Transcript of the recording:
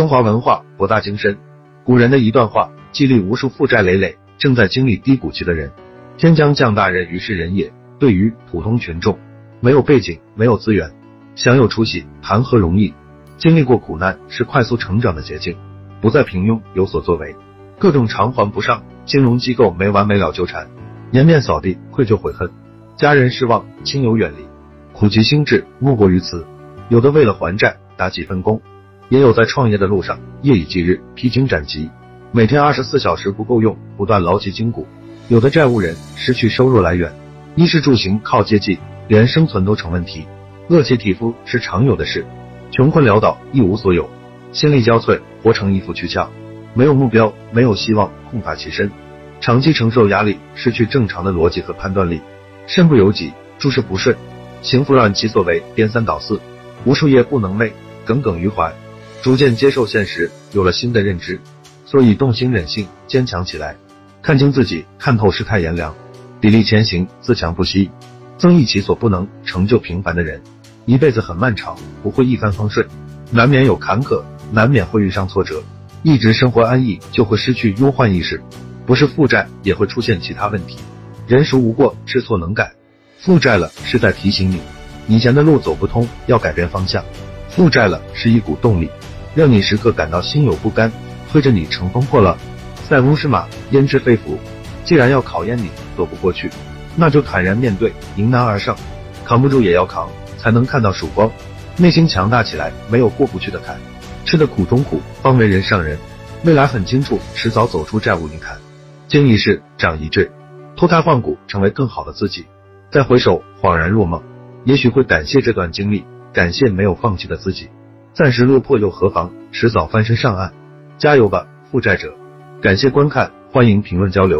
中华文化博大精深，古人的一段话激励无数负债累累、正在经历低谷期的人。天将降大任于是人也。对于普通群众，没有背景、没有资源，想有出息谈何容易？经历过苦难是快速成长的捷径，不再平庸，有所作为。各种偿还不上，金融机构没完没了纠缠，颜面扫地，愧疚悔恨，家人失望，亲友远离，苦其心志，莫过于此。有的为了还债打几份工。也有在创业的路上夜以继日披荆斩棘，每天二十四小时不够用，不断劳其筋骨。有的债务人失去收入来源，衣食住行靠接济，连生存都成问题。饿其体肤是常有的事，穷困潦倒一无所有，心力交瘁，活成一副躯壳。没有目标，没有希望，空乏其身，长期承受压力，失去正常的逻辑和判断力，身不由己，诸事不顺，行拂乱其所为，颠三倒四，无数夜不能寐，耿耿于怀。逐渐接受现实，有了新的认知，所以动心忍性，坚强起来，看清自己，看透世态炎凉，砥砺前行，自强不息，增益其所不能，成就平凡的人。一辈子很漫长，不会一帆风顺，难免有坎坷，难免会遇上挫折。一直生活安逸，就会失去忧患意识，不是负债，也会出现其他问题。人孰无过，知错能改。负债了，是在提醒你，以前的路走不通，要改变方向。负债了，是一股动力。让你时刻感到心有不甘，推着你乘风破浪。塞翁失马，焉知非福？既然要考验你，躲不过去，那就坦然面对，迎难而上。扛不住也要扛，才能看到曙光。内心强大起来，没有过不去的坎。吃的苦中苦，方为人上人。未来很清楚，迟早走出债务泥潭。经一事，长一智，脱胎换骨，成为更好的自己。再回首，恍然若梦。也许会感谢这段经历，感谢没有放弃的自己。暂时落魄又何妨，迟早翻身上岸。加油吧，负债者！感谢观看，欢迎评论交流。